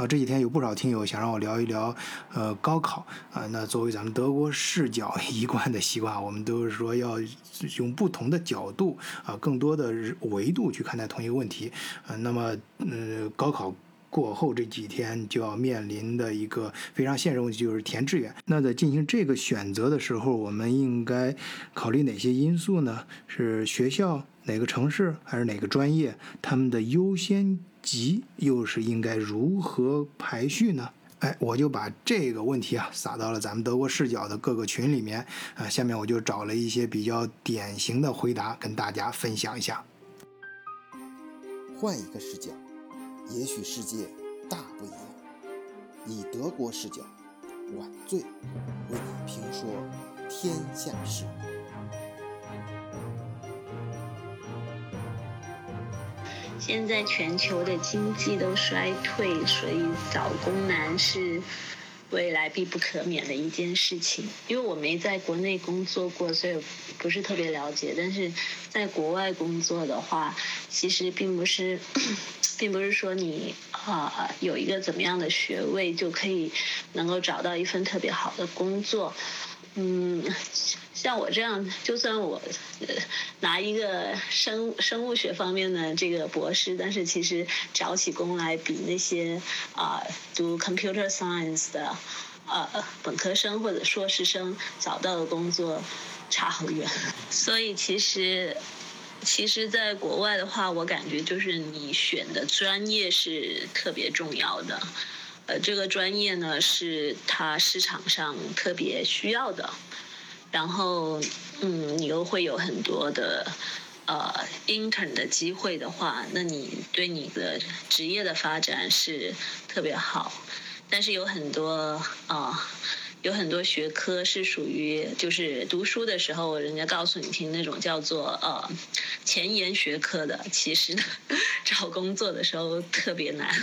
啊，这几天有不少听友想让我聊一聊呃高考啊。那作为咱们德国视角 一贯的习惯，我们都是说要用不同的角度啊，更多的维度去看待同一个问题啊。那么，呃，高考。过后这几天就要面临的一个非常现实问题就是填志愿。那在进行这个选择的时候，我们应该考虑哪些因素呢？是学校、哪个城市，还是哪个专业？他们的优先级又是应该如何排序呢？哎，我就把这个问题啊撒到了咱们德国视角的各个群里面啊。下面我就找了一些比较典型的回答跟大家分享一下。换一个视角。也许世界大不一样，以德国视角，晚醉为你评说天下事。现在全球的经济都衰退，所以找工难是。未来必不可免的一件事情，因为我没在国内工作过，所以不是特别了解。但是在国外工作的话，其实并不是，并不是说你啊有一个怎么样的学位就可以能够找到一份特别好的工作，嗯。像我这样，就算我拿一个生生物学方面的这个博士，但是其实找起工来比那些啊读 computer science 的呃本科生或者硕士生找到的工作差很远。所以其实，其实在国外的话，我感觉就是你选的专业是特别重要的，呃，这个专业呢是它市场上特别需要的。然后，嗯，你又会有很多的，呃，intern 的机会的话，那你对你的职业的发展是特别好。但是有很多啊，有很多学科是属于就是读书的时候人家告诉你听那种叫做呃前沿学科的，其实呢 找工作的时候特别难。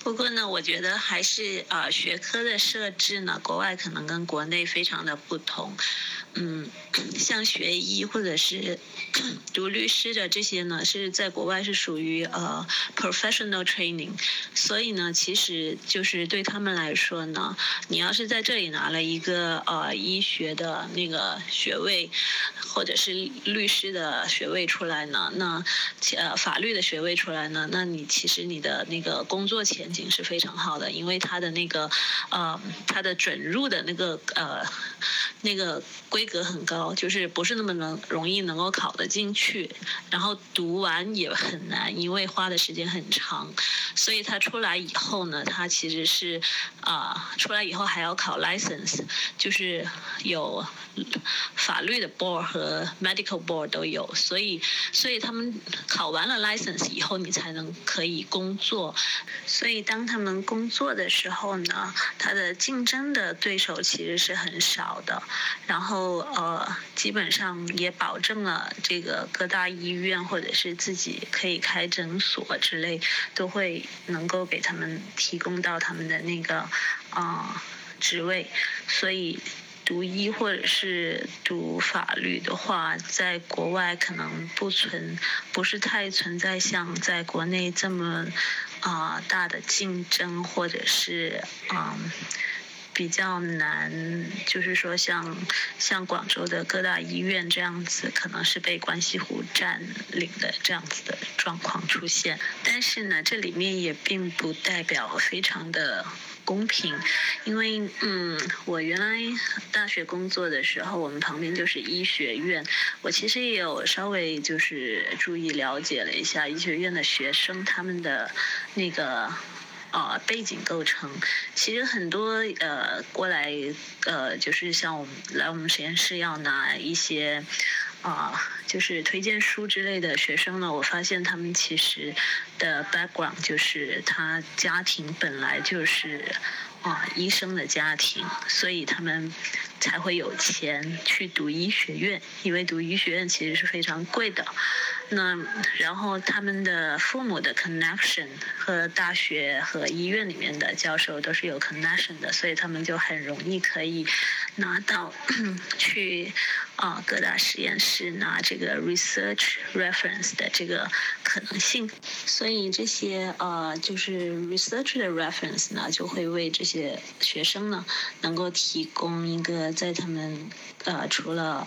不过呢，我觉得还是啊学科的设置呢，国外可能跟国内非常的不同。嗯，像学医或者是 读律师的这些呢，是在国外是属于呃 professional training，所以呢，其实就是对他们来说呢，你要是在这里拿了一个呃医学的那个学位，或者是律师的学位出来呢，那呃法律的学位出来呢，那你其实你的那个工作前景是非常好的，因为他的那个呃他的准入的那个呃那个规。格很高，就是不是那么能容易能够考得进去，然后读完也很难，因为花的时间很长，所以他出来以后呢，他其实是啊，出来以后还要考 license，就是有法律的 board 和 medical board 都有，所以所以他们考完了 license 以后，你才能可以工作，所以当他们工作的时候呢，他的竞争的对手其实是很少的，然后。呃，基本上也保证了这个各大医院或者是自己可以开诊所之类，都会能够给他们提供到他们的那个啊职位。所以读医或者是读法律的话，在国外可能不存，不是太存在像在国内这么啊大的竞争，或者是啊。比较难，就是说像像广州的各大医院这样子，可能是被关系户占领的这样子的状况出现。但是呢，这里面也并不代表非常的公平，因为嗯，我原来大学工作的时候，我们旁边就是医学院，我其实也有稍微就是注意了解了一下医学院的学生他们的那个。啊，背景构成，其实很多呃过来呃，就是像我们来我们实验室要拿一些啊，就是推荐书之类的学生呢，我发现他们其实的 background 就是他家庭本来就是啊医生的家庭，所以他们才会有钱去读医学院，因为读医学院其实是非常贵的。那然后他们的父母的 connection 和大学和医院里面的教授都是有 connection 的，所以他们就很容易可以拿到 去啊各大实验室拿这个 research reference 的这个可能性。所以这些呃就是 research 的 reference 呢，就会为这些学生呢能够提供一个在他们呃除了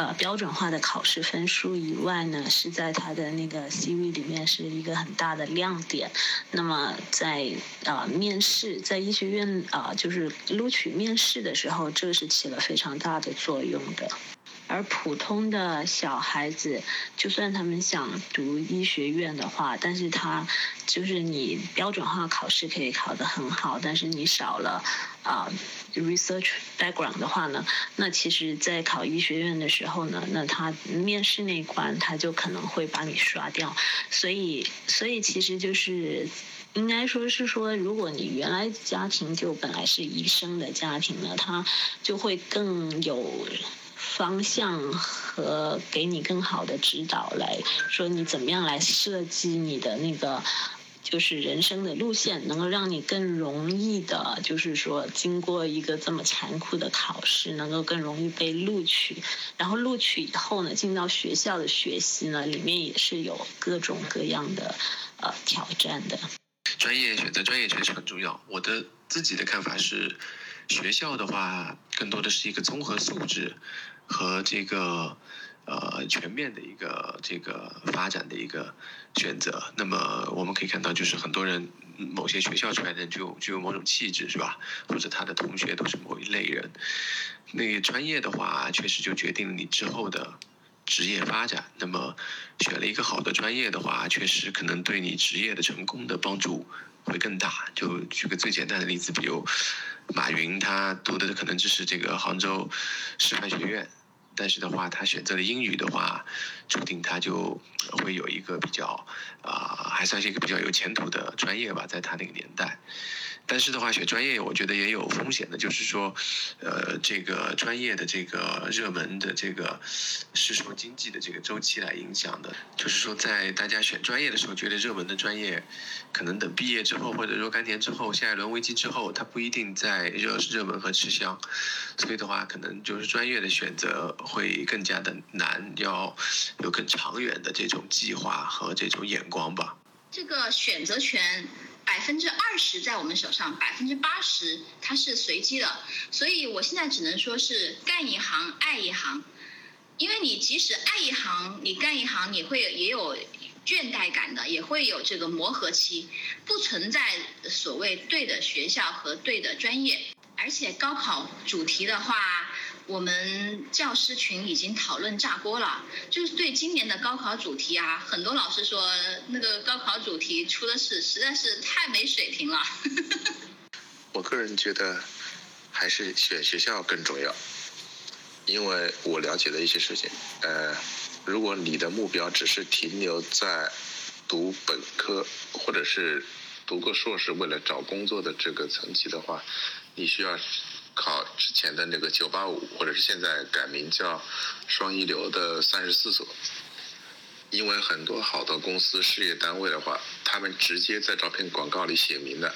呃，标准化的考试分数以外呢，是在他的那个 CV 里面是一个很大的亮点。那么在啊面试，在医学院啊，就是录取面试的时候，这是起了非常大的作用的。而普通的小孩子，就算他们想读医学院的话，但是他就是你标准化考试可以考得很好，但是你少了啊 research background 的话呢，那其实，在考医学院的时候呢，那他面试那关他就可能会把你刷掉。所以，所以其实就是应该说是说，如果你原来家庭就本来是医生的家庭呢，他就会更有。方向和给你更好的指导，来说你怎么样来设计你的那个，就是人生的路线，能够让你更容易的，就是说经过一个这么残酷的考试，能够更容易被录取。然后录取以后呢，进到学校的学习呢，里面也是有各种各样的呃挑战的。专业选择专业确实很重要。我的自己的看法是，学校的话更多的是一个综合素质。和这个呃全面的一个这个发展的一个选择，那么我们可以看到，就是很多人某些学校出来的就具有某种气质，是吧？或者他的同学都是某一类人。那专业的话，确实就决定了你之后的职业发展。那么选了一个好的专业的话，确实可能对你职业的成功的帮助会更大。就举个最简单的例子，比如马云，他读的可能就是这个杭州师范学院。但是的话，他选择了英语的话，注定他就会有一个比较啊，还算是一个比较有前途的专业吧，在他那个年代。但是的话，选专业我觉得也有风险的，就是说，呃，这个专业的这个热门的这个是受经济的这个周期来影响的。就是说，在大家选专业的时候，觉得热门的专业，可能等毕业之后或者若干年之后，下一轮危机之后，它不一定在热热门和吃香。所以的话，可能就是专业的选择会更加的难，要有更长远的这种计划和这种眼光吧。这个选择权。百分之二十在我们手上，百分之八十它是随机的，所以我现在只能说是干一行爱一行，因为你即使爱一行，你干一行你会也有倦怠感的，也会有这个磨合期，不存在所谓对的学校和对的专业，而且高考主题的话。我们教师群已经讨论炸锅了，就是对今年的高考主题啊，很多老师说那个高考主题出的是实在是太没水平了。我个人觉得还是选学校更重要，因为我了解的一些事情，呃，如果你的目标只是停留在读本科或者是读个硕士为了找工作的这个层级的话，你需要。考之前的那个九八五，或者是现在改名叫双一流的三十四所，因为很多好的公司事业单位的话，他们直接在招聘广告里写明的，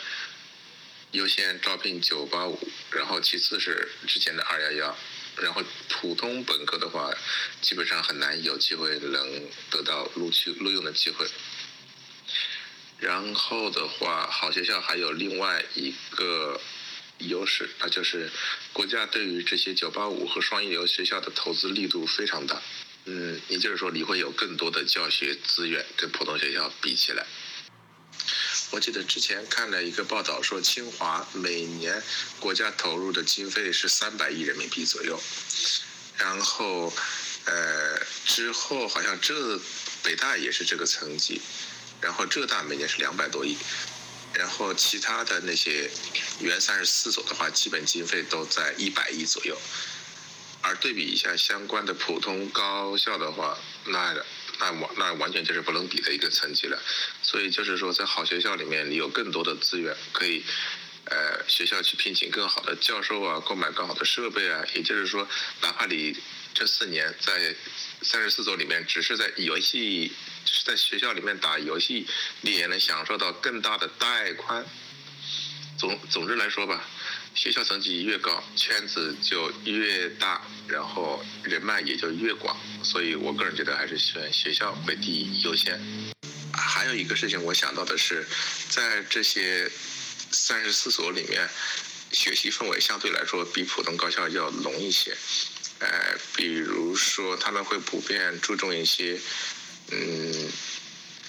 优先招聘九八五，然后其次是之前的二幺幺，然后普通本科的话，基本上很难有机会能得到录取录用的机会。然后的话，好学校还有另外一个。优势，那就是国家对于这些九八五和双一流学校的投资力度非常大。嗯，也就是说你会有更多的教学资源跟普通学校比起来。我记得之前看了一个报道说，清华每年国家投入的经费是三百亿人民币左右，然后呃之后好像浙北大也是这个层级，然后浙大每年是两百多亿。然后其他的那些原三十四所的话，基本经费都在一百亿左右，而对比一下相关的普通高校的话，那那完那完全就是不能比的一个层级了。所以就是说，在好学校里面，你有更多的资源可以，呃，学校去聘请更好的教授啊，购买更好的设备啊。也就是说，哪怕你这四年在三十四所里面只是在游戏。就是在学校里面打游戏，你也能享受到更大的带宽。总总之来说吧，学校层级越高，圈子就越大，然后人脉也就越广。所以我个人觉得还是选学校为第一优先。还有一个事情我想到的是，在这些三十四所里面，学习氛围相对来说比普通高校要浓一些。呃，比如说他们会普遍注重一些，嗯，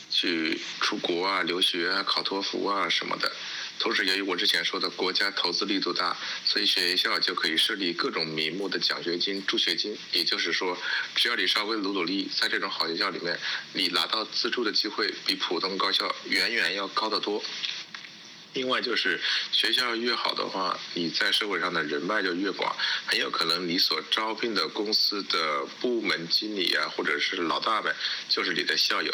去出国啊、留学啊、考托福啊什么的。同时，由于我之前说的国家投资力度大，所以学校就可以设立各种名目的奖学金、助学金。也就是说，只要你稍微努努力，在这种好学校里面，你拿到资助的机会比普通高校远远要高得多。另外就是学校越好的话，你在社会上的人脉就越广，很有可能你所招聘的公司的部门经理啊，或者是老大们，就是你的校友。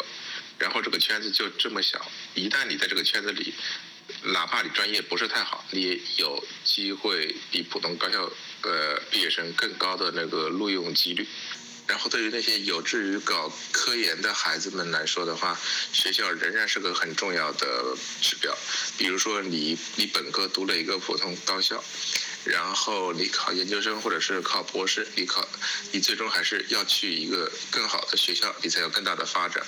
然后这个圈子就这么小，一旦你在这个圈子里，哪怕你专业不是太好，你也有机会比普通高校呃毕业生更高的那个录用几率。然后对于那些有志于搞科研的孩子们来说的话，学校仍然是个很重要的指标。比如说你你本科读了一个普通高校，然后你考研究生或者是考博士，你考你最终还是要去一个更好的学校，你才有更大的发展。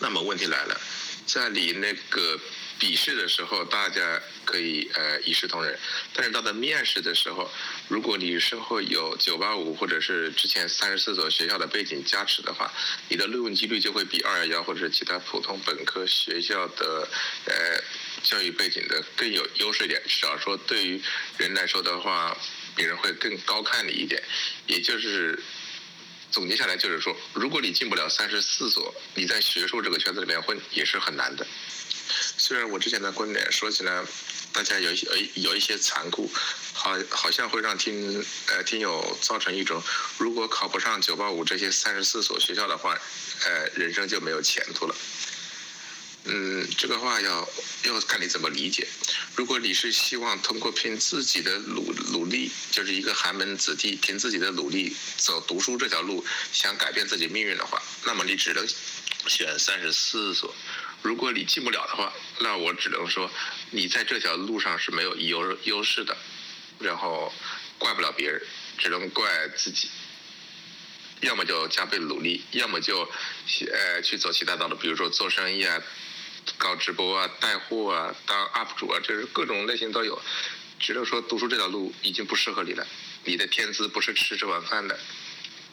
那么问题来了，在你那个。笔试的时候，大家可以呃一视同仁，但是到了面试的时候，如果你身后有九八五或者是之前三十四所学校的背景加持的话，你的录用几率就会比二幺幺或者是其他普通本科学校的呃教育背景的更有优势一点。至少说对于人来说的话，别人会更高看你一点。也就是总结下来就是说，如果你进不了三十四所，你在学术这个圈子里面混也是很难的。虽然我之前的观点说起来，大家有一些有一些残酷，好好像会让听呃听友造成一种，如果考不上九八五这些三十四所学校的话，呃人生就没有前途了。嗯，这个话要要看你怎么理解。如果你是希望通过凭自己的努努力，就是一个寒门子弟凭自己的努力走读书这条路，想改变自己命运的话，那么你只能选三十四所。如果你进不了的话，那我只能说，你在这条路上是没有优优势的，然后怪不了别人，只能怪自己。要么就加倍努力，要么就呃去走其他道路，比如说做生意啊，搞直播啊，带货啊，当 UP 主啊，就是各种类型都有。只能说读书这条路已经不适合你了，你的天资不是吃这碗饭的。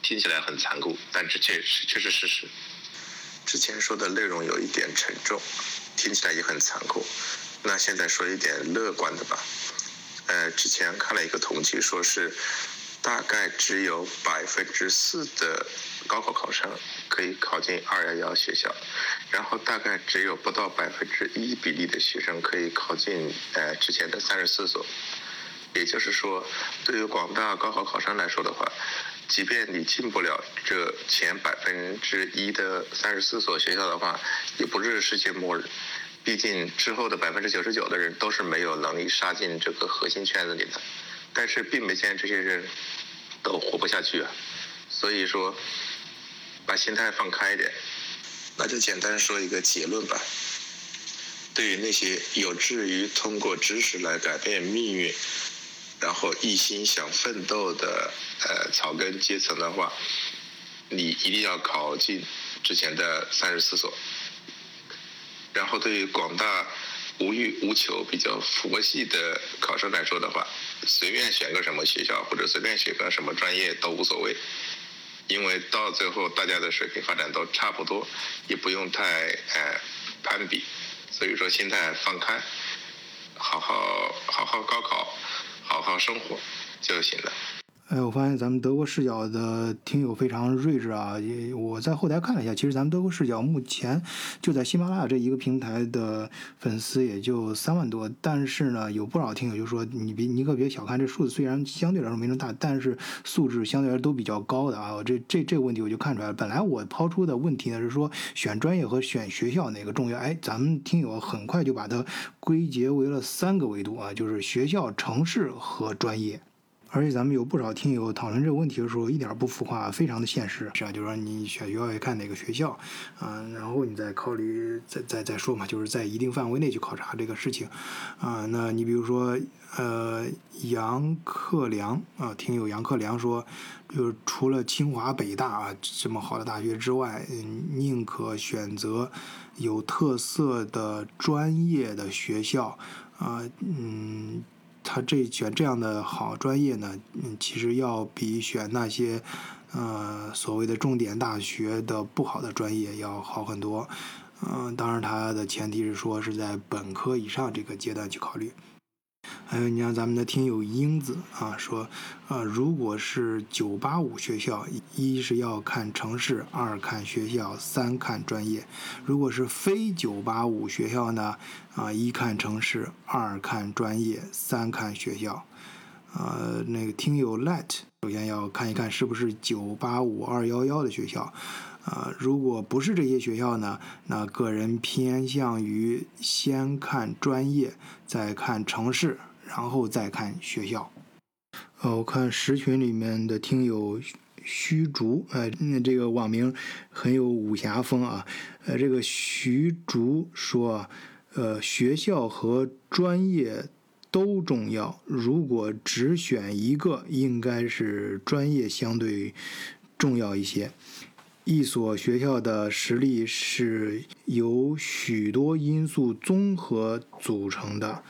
听起来很残酷，但这确实确实事实。之前说的内容有一点沉重，听起来也很残酷。那现在说一点乐观的吧。呃，之前看了一个统计，说是大概只有百分之四的高考考生可以考进二幺幺学校，然后大概只有不到百分之一比例的学生可以考进呃之前的三十四所。也就是说，对于广大高考考生来说的话，即便你进不了这前百分之一的三十四所学校的话，也不是世界末日。毕竟之后的百分之九十九的人都是没有能力杀进这个核心圈子里的。但是并没见这些人都活不下去啊。所以说，把心态放开一点。那就简单说一个结论吧。对于那些有志于通过知识来改变命运。然后一心想奋斗的呃草根阶层的话，你一定要考进之前的三十四所。然后对于广大无欲无求、比较佛系的考生来说的话，随便选个什么学校或者随便选个什么专业都无所谓，因为到最后大家的水平发展都差不多，也不用太呃攀比。所以说心态放开，好好好好高考。好好生活就行了。哎，我发现咱们德国视角的听友非常睿智啊！也我在后台看了一下，其实咱们德国视角目前就在喜马拉雅这一个平台的粉丝也就三万多，但是呢，有不少听友就说你别你可别小看这数字，虽然相对来说没那么大，但是素质相对来说都比较高的啊！这这这个问题我就看出来了。本来我抛出的问题呢是说选专业和选学校哪个重要？哎，咱们听友很快就把它归结为了三个维度啊，就是学校、城市和专业。而且咱们有不少听友讨论这个问题的时候，一点不浮夸，非常的现实，是啊，就是说你选学校要看哪个学校，啊，然后你再考虑，再再再说嘛，就是在一定范围内去考察这个事情，啊，那你比如说，呃，杨克良啊，听友杨克良说，就是除了清华北大啊这么好的大学之外，嗯宁可选择有特色的专业的学校，啊，嗯。他这选这样的好专业呢，嗯，其实要比选那些，呃，所谓的重点大学的不好的专业要好很多，嗯，当然他的前提是说是在本科以上这个阶段去考虑。还有，你像咱们的听友英子啊说，呃，如果是九八五学校，一是要看城市，二看学校，三看专业；如果是非九八五学校呢，啊，一看城市，二看专业，三看学校。呃，那个听友 Let，首先要看一看是不是九八五二幺幺的学校。啊，如果不是这些学校呢，那个人偏向于先看专业，再看城市，然后再看学校。呃，我看十群里面的听友虚竹，呃，那这个网名很有武侠风啊。呃，这个徐竹说，呃，学校和专业都重要，如果只选一个，应该是专业相对重要一些。一所学校的实力是由许多因素综合组成的，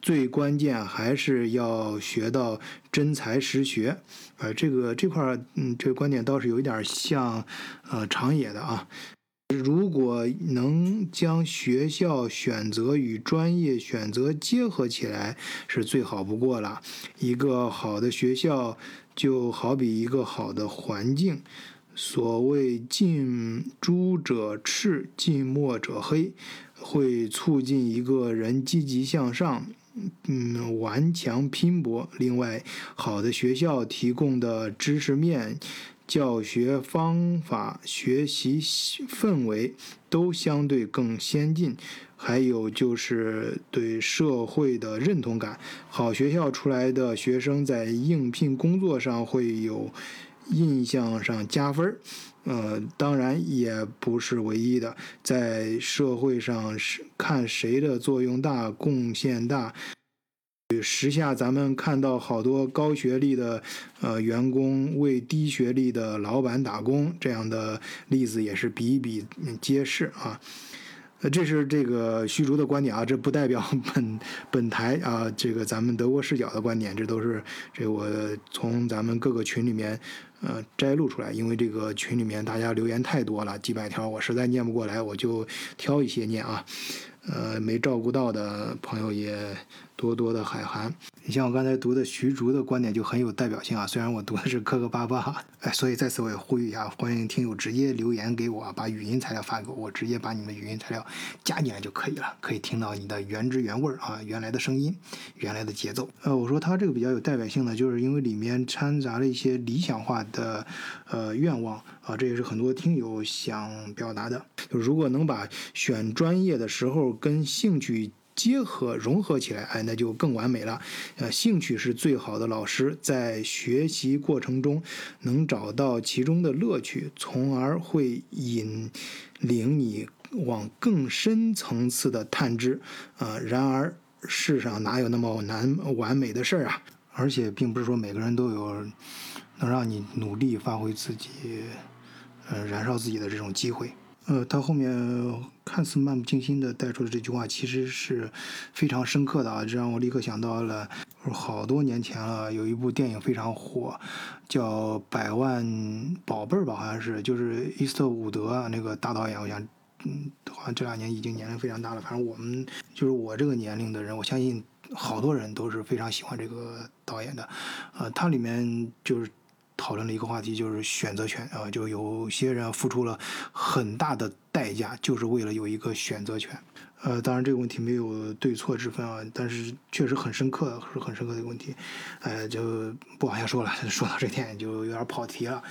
最关键还是要学到真才实学。呃，这个这块儿，嗯，这个观点倒是有一点像，呃，长野的啊。如果能将学校选择与专业选择结合起来，是最好不过了。一个好的学校就好比一个好的环境。所谓近朱者赤，近墨者黑，会促进一个人积极向上，嗯，顽强拼搏。另外，好的学校提供的知识面、教学方法、学习氛围都相对更先进。还有就是对社会的认同感，好学校出来的学生在应聘工作上会有。印象上加分儿，呃，当然也不是唯一的，在社会上是看谁的作用大、贡献大。时下咱们看到好多高学历的呃员工为低学历的老板打工，这样的例子也是比比皆是啊。呃，这是这个虚竹的观点啊，这不代表 本本台啊，这个咱们德国视角的观点，这都是这我从咱们各个群里面呃摘录出来，因为这个群里面大家留言太多了，几百条，我实在念不过来，我就挑一些念啊，呃，没照顾到的朋友也。多多的海涵，你像我刚才读的徐竹的观点就很有代表性啊。虽然我读的是磕磕巴巴，哎，所以在此我也呼吁一下，欢迎听友直接留言给我，把语音材料发给我，我直接把你们语音材料加进来就可以了，可以听到你的原汁原味儿啊，原来的声音，原来的节奏。呃，我说他这个比较有代表性呢，就是因为里面掺杂了一些理想化的呃愿望啊，这也是很多听友想表达的。就如果能把选专业的时候跟兴趣。结合融合起来，哎，那就更完美了。呃，兴趣是最好的老师，在学习过程中能找到其中的乐趣，从而会引领你往更深层次的探知。啊，然而世上哪有那么难完美的事儿啊？而且并不是说每个人都有能让你努力发挥自己，呃，燃烧自己的这种机会。呃，他后面看似漫不经心的带出的这句话，其实是非常深刻的啊！这让我立刻想到了好多年前了，有一部电影非常火，叫《百万宝贝儿》吧，好像是，就是伊斯特伍德那个大导演，我想，嗯，好像这两年已经年龄非常大了。反正我们就是我这个年龄的人，我相信好多人都是非常喜欢这个导演的。呃，它里面就是。讨论了一个话题，就是选择权啊，就有些人付出了很大的代价，就是为了有一个选择权。呃，当然这个问题没有对错之分啊，但是确实很深刻，是很深刻的一个问题。呃，就不往下说了，说到这点就有点跑题了。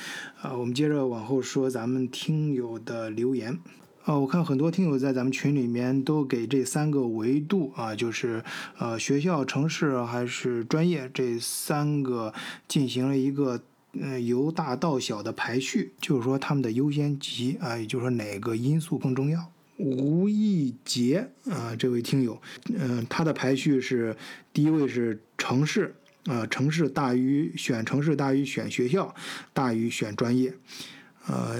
呃，我们接着往后说咱们听友的留言。啊，我看很多听友在咱们群里面都给这三个维度啊，就是呃学校、城市还是专业这三个进行了一个呃由大到小的排序，就是说他们的优先级啊，也就是说哪个因素更重要。吴义杰啊，这位听友，嗯、他的排序是第一位是城市，呃，城市大于选城市大于选学校，大于选专业。呃，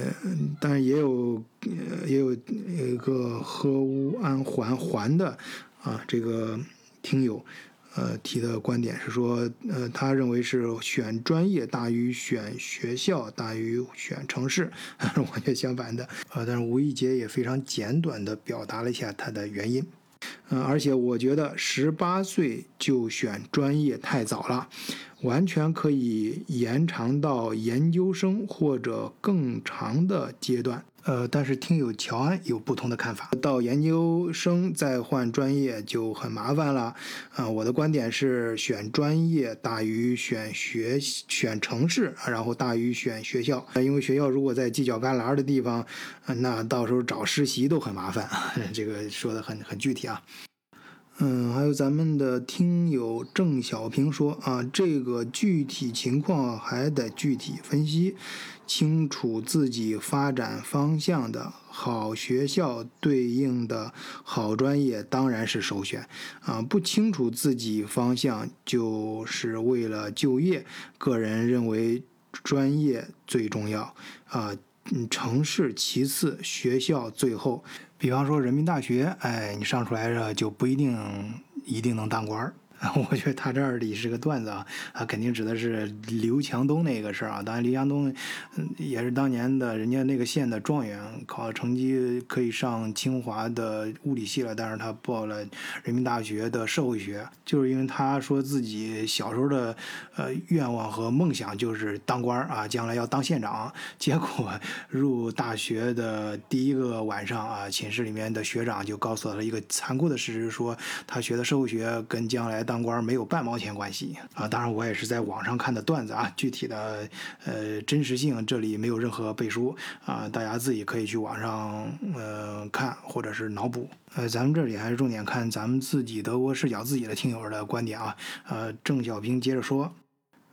但是也有也有一个河乌安环环的啊，这个听友呃提的观点是说，呃，他认为是选专业大于选学校大于选城市，完全相反的。呃，但是吴一杰也非常简短的表达了一下他的原因。嗯，而且我觉得十八岁就选专业太早了，完全可以延长到研究生或者更长的阶段。呃，但是听友乔安有不同的看法，到研究生再换专业就很麻烦了。啊、我的观点是选专业大于选学选城市，然后大于选学校，因为学校如果在犄角旮旯的地方，那到时候找实习都很麻烦。这个说的很很具体啊。嗯，还有咱们的听友郑小平说啊，这个具体情况还得具体分析，清楚自己发展方向的好学校对应的好专业当然是首选啊，不清楚自己方向就是为了就业，个人认为专业最重要啊，嗯，城市其次，学校最后。比方说人民大学，哎，你上出来了就不一定一定能当官儿。我觉得他这儿里是个段子啊，他，肯定指的是刘强东那个事儿啊。当然，刘强东嗯也是当年的人家那个县的状元，考成绩可以上清华的物理系了，但是他报了人民大学的社会学，就是因为他说自己小时候的呃愿望和梦想就是当官儿啊，将来要当县长。结果入大学的第一个晚上啊，寝室里面的学长就告诉他一个残酷的事实，说他学的社会学跟将来当官没有半毛钱关系啊。当然，我也是在网上看的段子啊，具体的呃真实性这里没有任何背书啊，大家自己可以去网上呃看或者是脑补。呃，咱们这里还是重点看咱们自己德国视角自己的听友的观点啊。呃，郑小平接着说。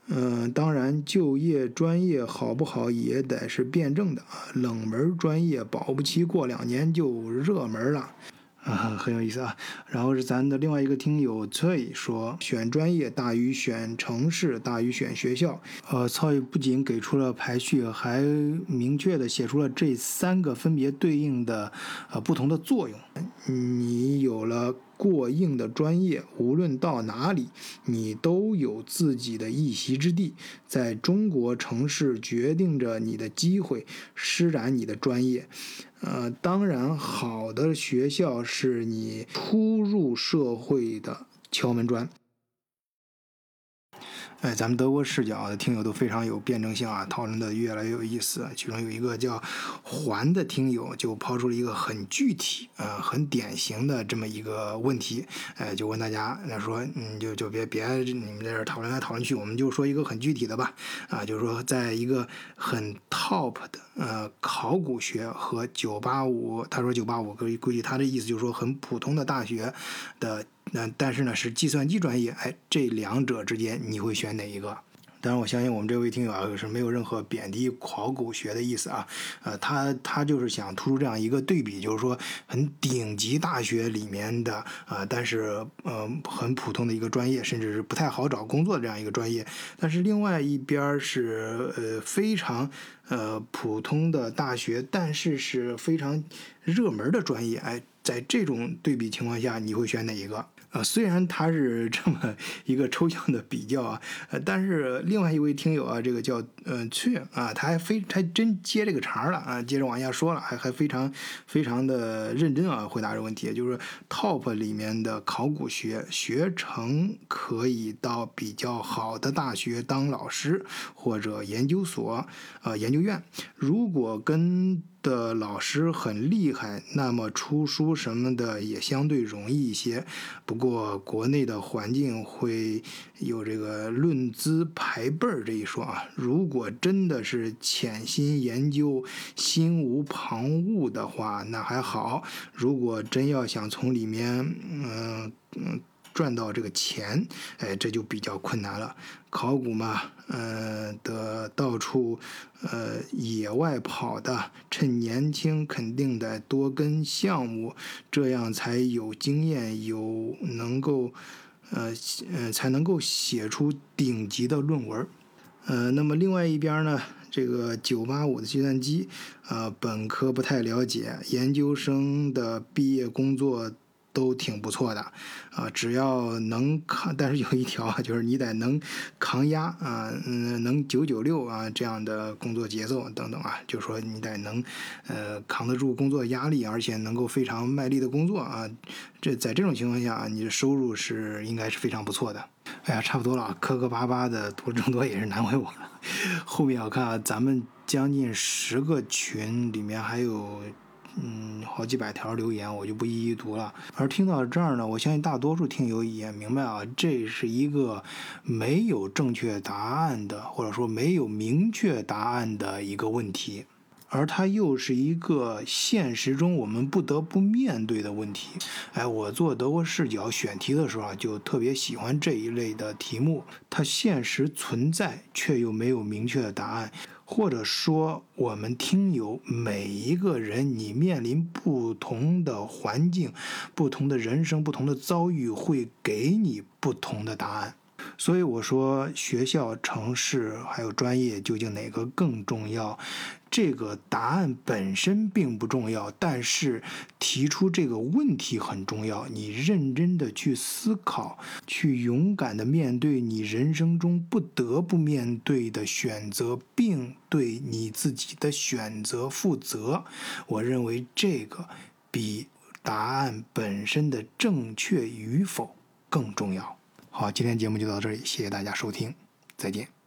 嗯，当然，就业专业好不好也得是辩证的啊。冷门专业保不齐过两年就热门了，啊，很有意思啊。然后是咱的另外一个听友翠说，选专业大于选城市大于选学校。呃，曹宇不仅给出了排序，还明确的写出了这三个分别对应的呃不同的作用。你有了。过硬的专业，无论到哪里，你都有自己的一席之地。在中国城市，决定着你的机会，施展你的专业。呃，当然，好的学校是你初入社会的敲门砖。哎，咱们德国视角的听友都非常有辩证性啊，讨论的越来越有意思。其中有一个叫环的听友就抛出了一个很具体、呃很典型的这么一个问题，哎，就问大家，那说，嗯，就就别别你们在这讨论来讨论去，我们就说一个很具体的吧，啊，就是说在一个很 top 的呃考古学和985，他说985，估计估计他的意思就是说很普通的大学的。那但是呢，是计算机专业，哎，这两者之间你会选哪一个？当然，我相信我们这位听友啊是没有任何贬低考古学的意思啊，呃，他他就是想突出这样一个对比，就是说很顶级大学里面的啊，但是呃很普通的一个专业，甚至是不太好找工作的这样一个专业，但是另外一边是呃非常呃普通的大学，但是是非常热门的专业，哎，在这种对比情况下，你会选哪一个？啊，虽然他是这么 一个抽象的比较啊，呃，但是另外一位听友啊，这个叫呃去啊，他还非还真接这个茬了啊，接着往下说了，还还非常非常的认真啊，回答这个问题，就是 top 里面的考古学学成可以到比较好的大学当老师或者研究所呃研究院，如果跟的老师很厉害，那么出书什么的也相对容易一些。不过国内的环境会有这个论资排辈儿这一说啊。如果真的是潜心研究、心无旁骛的话，那还好；如果真要想从里面，嗯嗯。赚到这个钱，哎，这就比较困难了。考古嘛，呃，的到处，呃，野外跑的，趁年轻肯定得多跟项目，这样才有经验，有能够，呃，呃，才能够写出顶级的论文。呃，那么另外一边呢，这个九八五的计算机，啊，本科不太了解，研究生的毕业工作。都挺不错的，啊，只要能扛，但是有一条 就是你得能扛压啊，嗯，能九九六啊这样的工作节奏等等啊，就是说你得能，呃，扛得住工作压力，而且能够非常卖力的工作啊，这在这种情况下，你的收入是应该是非常不错的。哎呀，差不多了，磕磕巴巴的读了这么多也是难为我了。后面我看啊咱们将近十个群里面还有。嗯，好几百条留言，我就不一一读了。而听到这儿呢，我相信大多数听友也明白啊，这是一个没有正确答案的，或者说没有明确答案的一个问题，而它又是一个现实中我们不得不面对的问题。哎，我做德国视角选题的时候啊，就特别喜欢这一类的题目，它现实存在却又没有明确的答案。或者说，我们听友每一个人，你面临不同的环境、不同的人生、不同的遭遇，会给你不同的答案。所以我说，学校、城市还有专业，究竟哪个更重要？这个答案本身并不重要，但是提出这个问题很重要。你认真的去思考，去勇敢的面对你人生中不得不面对的选择，并对你自己的选择负责。我认为这个比答案本身的正确与否更重要。好，今天节目就到这里，谢谢大家收听，再见。